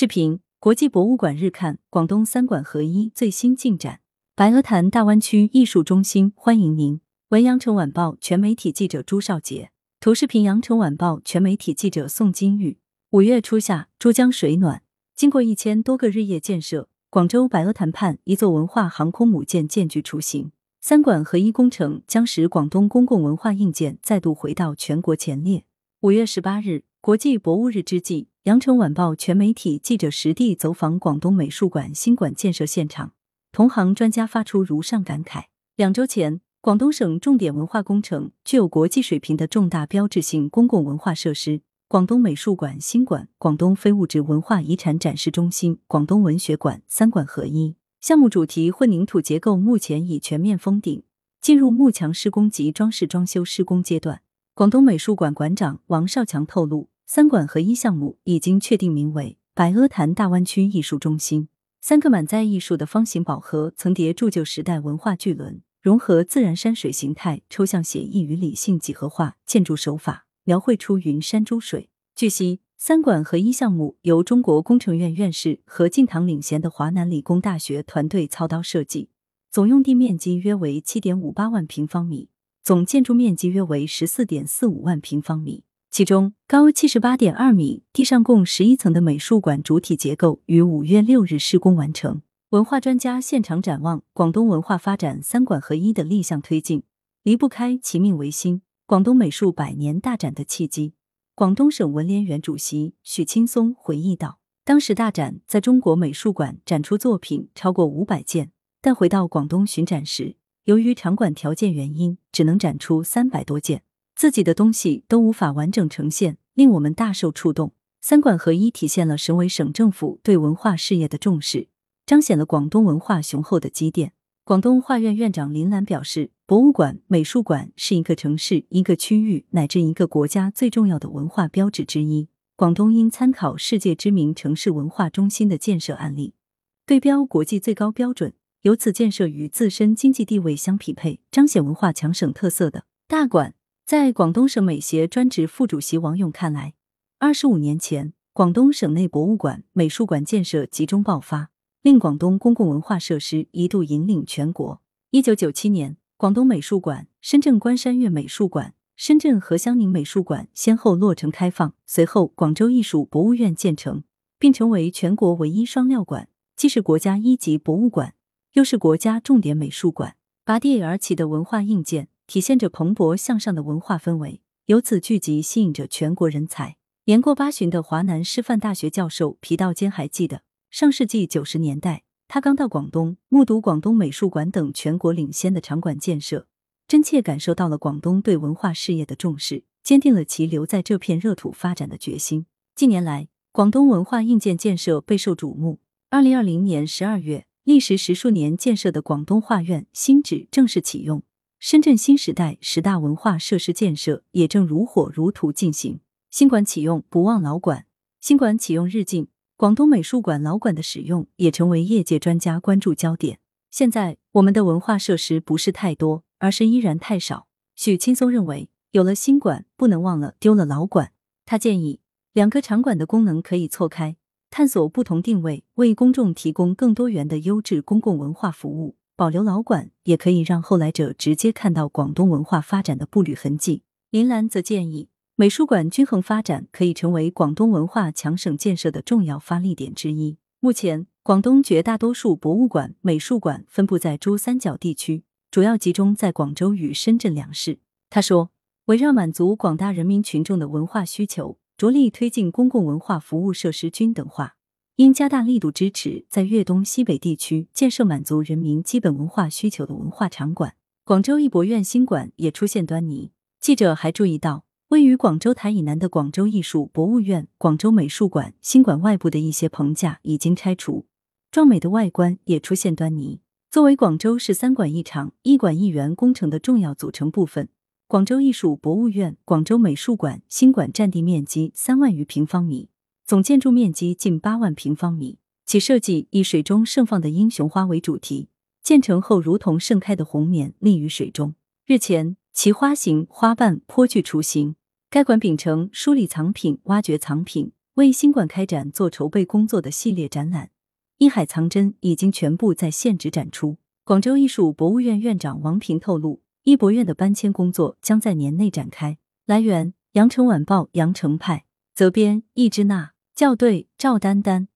视频：国际博物馆日看，广东三馆合一最新进展。白鹅潭大湾区艺术中心欢迎您。文阳城晚报全媒体记者朱少杰，图视频：阳城晚报全媒体记者宋金玉。五月初夏，珠江水暖，经过一千多个日夜建设，广州白鹅潭畔一座文化航空母舰建具雏形。三馆合一工程将使广东公共文化硬件再度回到全国前列。五月十八日，国际博物日之际。羊城晚报全媒体记者实地走访广东美术馆新馆建设现场，同行专家发出如上感慨：两周前，广东省重点文化工程、具有国际水平的重大标志性公共文化设施——广东美术馆新馆、广东非物质文化遗产展示中心、广东文学馆三馆合一。项目主题混凝土结构目前已全面封顶，进入幕墙施工及装饰装修施工阶段。广东美术馆馆长王少强透露。三馆合一项目已经确定名为白鹅潭大湾区艺术中心。三个满载艺术的方形宝盒层叠铸就时代文化巨轮，融合自然山水形态、抽象写意与理性几何化建筑手法，描绘出云山珠水。据悉，三馆合一项目由中国工程院院士何敬堂领衔的华南理工大学团队操刀设计，总用地面积约为七点五八万平方米，总建筑面积约为十四点四五万平方米。其中，高七十八点二米、地上共十一层的美术馆主体结构于五月六日施工完成。文化专家现场展望广东文化发展三馆合一的立项推进，离不开其命为新——广东美术百年大展的契机。广东省文联原主席许青松回忆道：“当时大展在中国美术馆展出作品超过五百件，但回到广东巡展时，由于场馆条件原因，只能展出三百多件。”自己的东西都无法完整呈现，令我们大受触动。三馆合一体现了省委省政府对文化事业的重视，彰显了广东文化雄厚的积淀。广东画院院长林兰表示，博物馆、美术馆是一个城市、一个区域乃至一个国家最重要的文化标志之一。广东应参考世界知名城市文化中心的建设案例，对标国际最高标准，由此建设与自身经济地位相匹配、彰显文化强省特色的大馆。在广东省美协专职副主席王勇看来，二十五年前，广东省内博物馆、美术馆建设集中爆发，令广东公共文化设施一度引领全国。一九九七年，广东美术馆、深圳关山月美术馆、深圳何香凝美术馆先后落成开放，随后广州艺术博物院建成，并成为全国唯一双料馆，既是国家一级博物馆，又是国家重点美术馆。拔地而起的文化硬件。体现着蓬勃向上的文化氛围，由此聚集吸引着全国人才。年过八旬的华南师范大学教授皮道坚还记得，上世纪九十年代，他刚到广东，目睹广东美术馆等全国领先的场馆建设，真切感受到了广东对文化事业的重视，坚定了其留在这片热土发展的决心。近年来，广东文化硬件建设备受瞩目。二零二零年十二月，历时十数年建设的广东画院新址正式启用。深圳新时代十大文化设施建设也正如火如荼进行。新馆启用不忘老馆，新馆启用日近，广东美术馆老馆的使用也成为业界专家关注焦点。现在我们的文化设施不是太多，而是依然太少。许青松认为，有了新馆，不能忘了丢了老馆。他建议，两个场馆的功能可以错开，探索不同定位，为公众提供更多元的优质公共文化服务。保留老馆，也可以让后来者直接看到广东文化发展的步履痕迹。林兰则建议，美术馆均衡发展可以成为广东文化强省建设的重要发力点之一。目前，广东绝大多数博物馆、美术馆分布在珠三角地区，主要集中在广州与深圳两市。他说，围绕满足广大人民群众的文化需求，着力推进公共文化服务设施均等化。应加大力度支持在粤东西北地区建设满足人民基本文化需求的文化场馆。广州艺博院新馆也出现端倪。记者还注意到，位于广州台以南的广州艺术博物院、广州美术馆新馆外部的一些棚架已经拆除，壮美的外观也出现端倪。作为广州市三馆一场、一馆一园工程的重要组成部分，广州艺术博物院、广州美术馆新馆占地面积三万余平方米。总建筑面积近八万平方米，其设计以水中盛放的英雄花为主题，建成后如同盛开的红棉立于水中。日前，其花型花瓣颇具雏形。该馆秉承梳理藏品、挖掘藏品、为新馆开展做筹备工作的系列展览《艺海藏珍》已经全部在现址展出。广州艺术博物院院长王平透露，医博院的搬迁工作将在年内展开。来源：羊城晚报羊城派，责编：易之娜，校对：赵丹丹。